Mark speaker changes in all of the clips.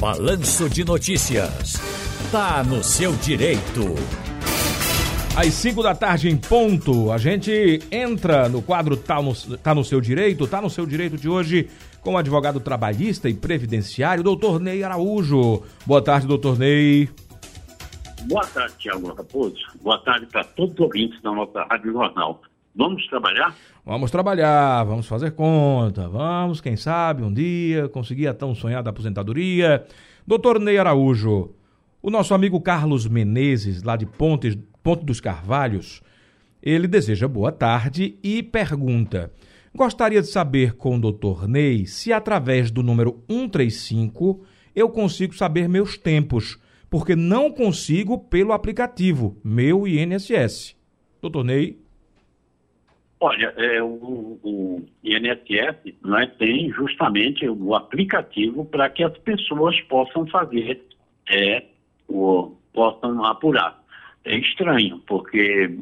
Speaker 1: Balanço de Notícias. Tá no seu direito.
Speaker 2: Às 5 da tarde em ponto, a gente entra no quadro tá no, tá no seu direito, tá no seu direito de hoje com o advogado trabalhista e previdenciário, doutor Ney Araújo. Boa tarde, doutor Ney.
Speaker 3: Boa tarde, Tiago Raposo. Boa tarde para todos os ouvintes da nossa Rádio Jornal. Vamos trabalhar?
Speaker 2: Vamos trabalhar, vamos fazer conta, vamos, quem sabe, um dia conseguir a tão sonhada aposentadoria. Doutor Ney Araújo, o nosso amigo Carlos Menezes, lá de Pontes, Ponte dos Carvalhos, ele deseja boa tarde e pergunta: Gostaria de saber com o doutor Ney se através do número 135 eu consigo saber meus tempos, porque não consigo pelo aplicativo, meu INSS. Doutor Ney.
Speaker 3: Olha, é, o, o INSS é, tem justamente o aplicativo para que as pessoas possam fazer, é, o, possam apurar. É estranho, porque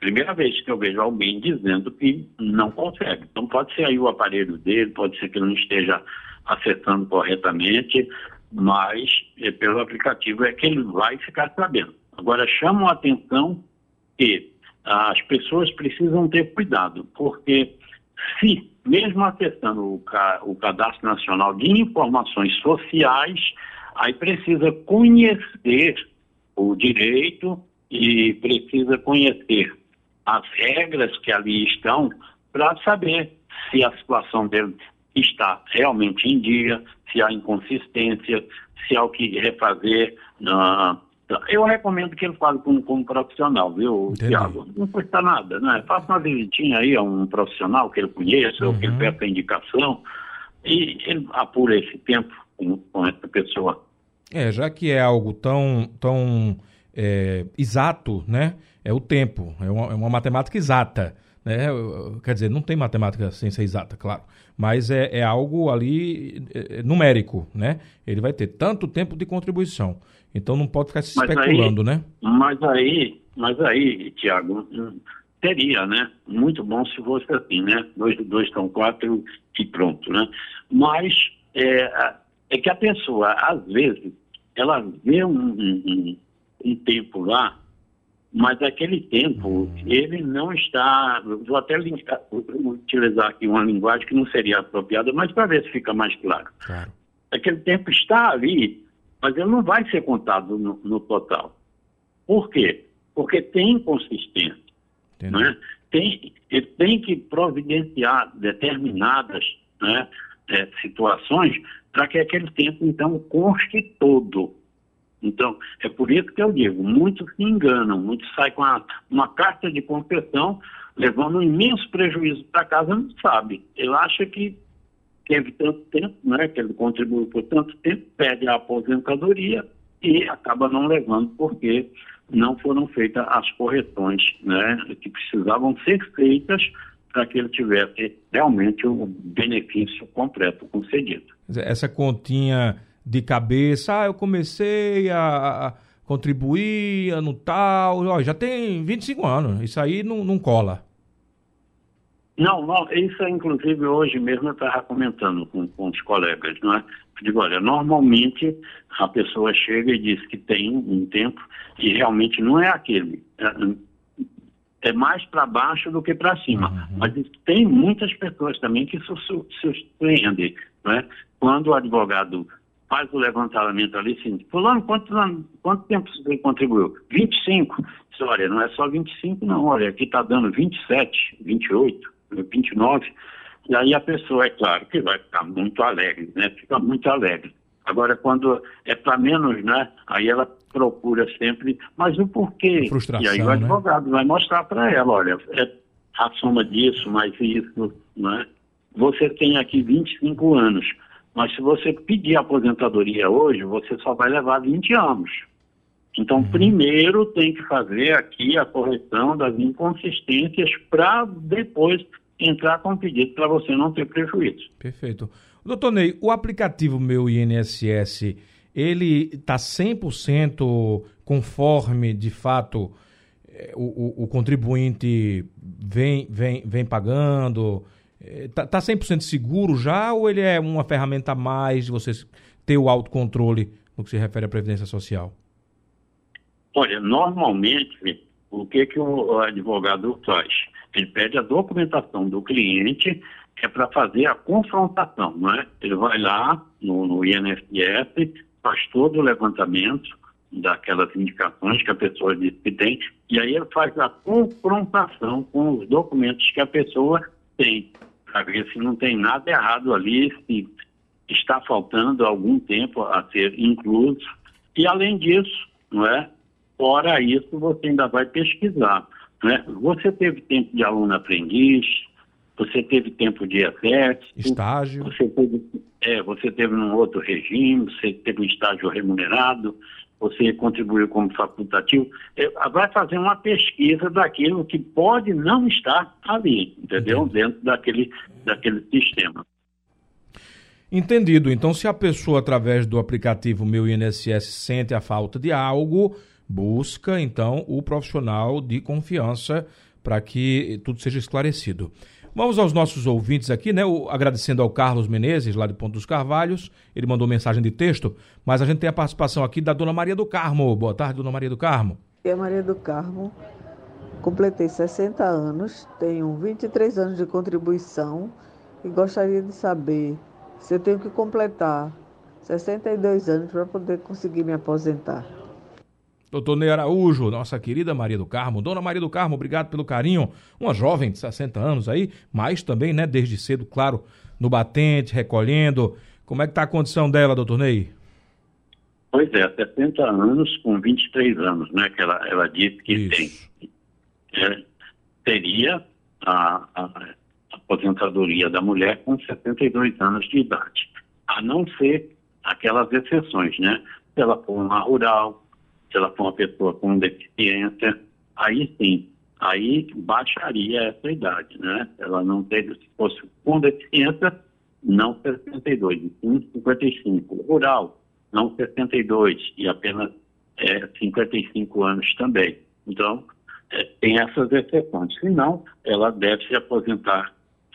Speaker 3: primeira vez que eu vejo alguém dizendo que não consegue. Então pode ser aí o aparelho dele, pode ser que não esteja acessando corretamente, mas é, pelo aplicativo é que ele vai ficar sabendo. Agora chamo a atenção que as pessoas precisam ter cuidado, porque se, mesmo acessando o, o Cadastro Nacional de Informações Sociais, aí precisa conhecer o direito e precisa conhecer as regras que ali estão para saber se a situação dele está realmente em dia, se há inconsistência, se há o que refazer na, então, eu recomendo que ele fale como, como profissional, viu, Tiago? Não custa nada, né? Faça uma visitinha aí a um profissional que ele conheça, uhum. ou que ele uhum. peça indicação, e ele apura esse tempo com, com essa pessoa.
Speaker 2: É, já que é algo tão, tão é, exato, né? É o tempo, é uma, é uma matemática exata. Né? Quer dizer, não tem matemática ser exata, claro, mas é, é algo ali é, é numérico, né? Ele vai ter tanto tempo de contribuição. Então não pode ficar se mas especulando,
Speaker 3: aí,
Speaker 2: né?
Speaker 3: Mas aí, mas aí, Tiago, teria, né? Muito bom se fosse assim, né? Dois, dois são quatro e pronto, né? Mas é, é que a pessoa, às vezes, ela vê um, um, um tempo lá, mas aquele tempo, hum. ele não está. Vou até utilizar aqui uma linguagem que não seria apropriada, mas para ver se fica mais claro. claro. Aquele tempo está ali mas ele não vai ser contado no, no total. Por quê? Porque tem inconsistência. Né? Tem, ele tem que providenciar determinadas né, é, situações para que aquele tempo, então, conste todo. Então, é por isso que eu digo, muitos se enganam, muitos saem com a, uma carta de confessão, levando um imenso prejuízo para casa, não sabe. Ele acha que teve tanto tempo, né, que ele contribuiu por tanto tempo, pede a aposentadoria e acaba não levando porque não foram feitas as correções né, que precisavam ser feitas para que ele tivesse realmente o benefício completo concedido.
Speaker 2: Essa continha de cabeça, ah, eu comecei a, contribuir no tal, ó, já tem 25 anos, isso aí não, não cola.
Speaker 3: Não, não, isso é, inclusive hoje mesmo eu estava comentando com, com os colegas, não é? Eu digo, olha, normalmente a pessoa chega e diz que tem um tempo e realmente não é aquele. É, é mais para baixo do que para cima. Uhum. Mas tem muitas pessoas também que se surpreendem, não é? Quando o advogado faz o levantamento ali, assim, fulano, quanto, quanto tempo você contribuiu? 25. Olha, não é só 25 não, olha, aqui está dando 27, 28. 29, e aí a pessoa, é claro, que vai ficar muito alegre, né? Fica muito alegre. Agora, quando é para menos, né? Aí ela procura sempre, mas o porquê?
Speaker 2: Frustração,
Speaker 3: e aí o
Speaker 2: né?
Speaker 3: advogado né? vai mostrar para ela, olha, é a soma disso, mais isso, né? Você tem aqui 25 anos, mas se você pedir aposentadoria hoje, você só vai levar 20 anos. Então, uhum. primeiro tem que fazer aqui a correção das inconsistências para depois entrar com o pedido para você não ter prejuízo.
Speaker 2: Perfeito. Doutor Ney, o aplicativo Meu INSS, ele está 100% conforme, de fato, eh, o, o, o, contribuinte vem, vem, vem pagando? Está tá 100% seguro já ou ele é uma ferramenta a mais de você ter o autocontrole no que se refere à Previdência Social?
Speaker 3: Olha, normalmente, o que, que o advogado faz? Ele pede a documentação do cliente, que é para fazer a confrontação, não é? Ele vai lá no, no faz todo o levantamento daquelas indicações que a pessoa diz que tem, e aí ele faz a confrontação com os documentos que a pessoa tem, para ver se não tem nada errado ali, se está faltando algum tempo a ser incluso. E além disso, não é? Fora isso, você ainda vai pesquisar. Né? Você teve tempo de aluno aprendiz, você teve tempo de exército,
Speaker 2: estágio.
Speaker 3: Você teve, é, você teve num outro regime, você teve um estágio remunerado, você contribuiu como facultativo. É, vai fazer uma pesquisa daquilo que pode não estar ali, entendeu? Entendi. Dentro daquele, daquele sistema.
Speaker 2: Entendido. Então, se a pessoa, através do aplicativo Meu INSS, sente a falta de algo, busca, então, o profissional de confiança para que tudo seja esclarecido. Vamos aos nossos ouvintes aqui, né? O, agradecendo ao Carlos Menezes, lá de Ponto dos Carvalhos. Ele mandou mensagem de texto, mas a gente tem a participação aqui da Dona Maria do Carmo. Boa tarde, Dona Maria do Carmo.
Speaker 4: Eu, Maria do Carmo, completei 60 anos, tenho 23 anos de contribuição e gostaria de saber se eu tenho que completar 62 anos para poder conseguir me aposentar.
Speaker 2: Doutor Ney Araújo, nossa querida Maria do Carmo. Dona Maria do Carmo, obrigado pelo carinho. Uma jovem de 60 anos aí, mas também, né, desde cedo, claro, no batente, recolhendo. Como é que está a condição dela, doutor Ney?
Speaker 3: Pois é, 60 anos com 23 anos, né, que ela, ela disse que Isso. tem. É, teria a, a aposentadoria da mulher com 72 anos de idade, a não ser aquelas exceções, né? Se ela for uma rural, se ela for uma pessoa com deficiência, aí sim, aí baixaria essa idade, né? Ela não teria, se fosse com deficiência, não 62, sim 55. Rural, não 62, e apenas é, 55 anos também. Então, é, tem essas exceções. Se não, ela deve se aposentar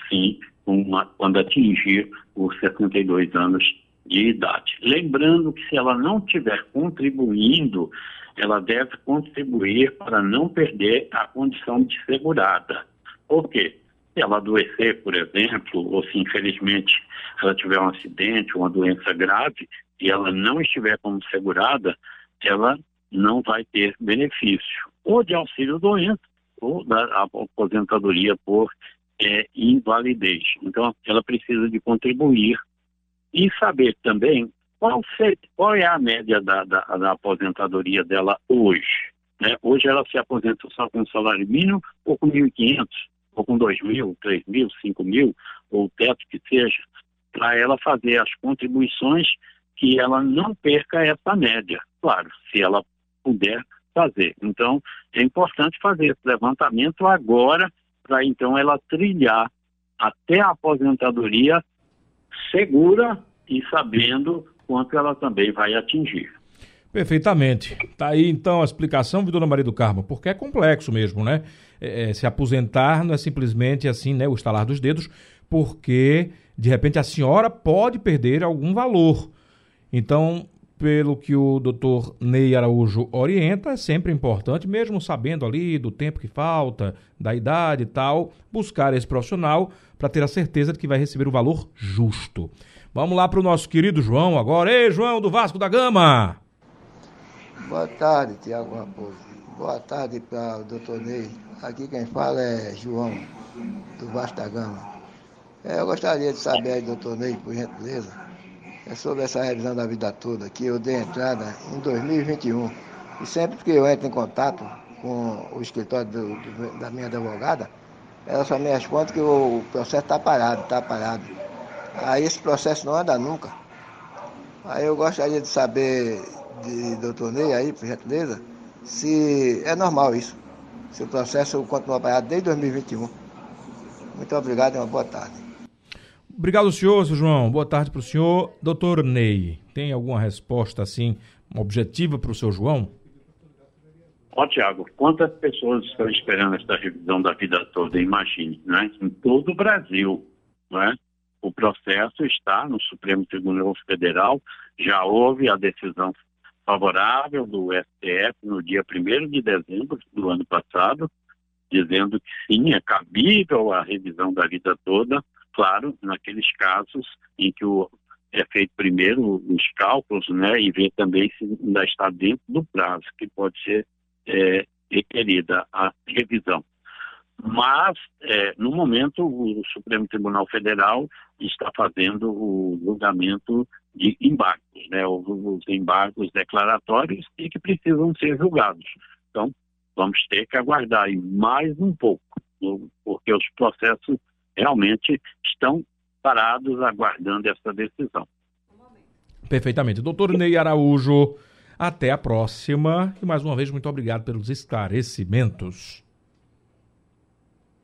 Speaker 3: sim uma, quando atingir os 62 anos de idade. Lembrando que se ela não estiver contribuindo, ela deve contribuir para não perder a condição de segurada. Por quê? Se ela adoecer, por exemplo, ou se infelizmente ela tiver um acidente, uma doença grave, e ela não estiver como segurada, ela não vai ter benefício, ou de auxílio doença, ou da aposentadoria por é, invalidez. Então, ela precisa de contribuir e saber também qual, qual é a média da, da, da aposentadoria dela hoje. Né? Hoje ela se aposenta só com salário mínimo ou com 1.500, ou com 2.000, 3.000, 5.000, ou o teto que seja, para ela fazer as contribuições que ela não perca essa média. Claro, se ela puder fazer. Então, é importante fazer esse levantamento agora para então ela trilhar até a aposentadoria segura e sabendo quanto ela também vai atingir.
Speaker 2: Perfeitamente. Tá aí então a explicação, Dona Maria do Carmo, porque é complexo mesmo, né? É, é, se aposentar não é simplesmente assim, né? O estalar dos dedos, porque de repente a senhora pode perder algum valor. Então, pelo que o doutor Ney Araújo orienta, é sempre importante, mesmo sabendo ali do tempo que falta, da idade e tal, buscar esse profissional para ter a certeza de que vai receber o valor justo. Vamos lá para o nosso querido João agora. Ei, João do Vasco da Gama!
Speaker 5: Boa tarde, Tiago Raposo. Boa tarde para o doutor Ney. Aqui quem fala é João, do Vasco da Gama. É, eu gostaria de saber doutor Ney, por gentileza, é sobre essa revisão da vida toda, que eu dei entrada em 2021. E sempre que eu entro em contato com o escritório do, do, da minha advogada, ela só me responde que o processo está parado, está parado. Aí esse processo não anda nunca. Aí eu gostaria de saber de doutor Ney aí, por gentileza, se é normal isso. Se o processo continua parado desde 2021. Muito obrigado e uma boa tarde.
Speaker 2: Obrigado, senhor, seu João. Boa tarde para o senhor. Doutor Ney, tem alguma resposta assim objetiva para o seu João?
Speaker 3: Ó, Tiago, quantas pessoas estão esperando essa revisão da vida toda? Imagine, né? Em todo o Brasil, não é? O processo está no Supremo Tribunal Federal, já houve a decisão favorável do STF no dia 1 de dezembro do ano passado, dizendo que sim, é cabível a revisão da vida toda, claro, naqueles casos em que o, é feito primeiro os cálculos, né, e ver também se ainda está dentro do prazo que pode ser é, requerida a revisão. Mas, é, no momento, o Supremo Tribunal Federal está fazendo o julgamento de embargos, né, os embargos declaratórios e que precisam ser julgados. Então, vamos ter que aguardar mais um pouco, porque os processos realmente estão parados aguardando essa decisão.
Speaker 2: Perfeitamente. Doutor Ney Araújo, até a próxima. E mais uma vez, muito obrigado pelos esclarecimentos.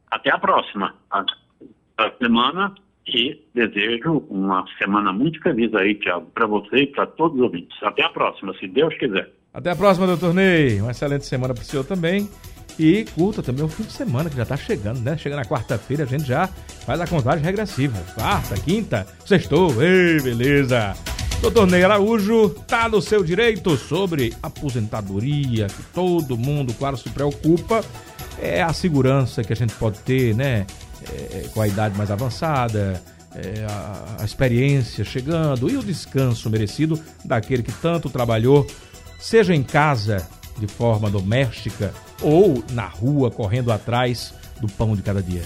Speaker 3: Até a próxima. A semana e desejo uma semana muito feliz aí, Tiago, para você e para todos os ouvintes. Até a próxima, se Deus quiser.
Speaker 2: Até a próxima, doutor Ney. Uma excelente semana para o senhor também. E curta também o fim de semana que já está chegando, né? Chega na quarta-feira, a gente já faz a contagem regressiva. Quarta, quinta, sextou. Ei, beleza. Doutor Ney Araújo tá no seu direito sobre aposentadoria, que todo mundo, claro, se preocupa. É a segurança que a gente pode ter, né? É, com a idade mais avançada, é, a, a experiência chegando e o descanso merecido daquele que tanto trabalhou, seja em casa, de forma doméstica, ou na rua correndo atrás do pão de cada dia.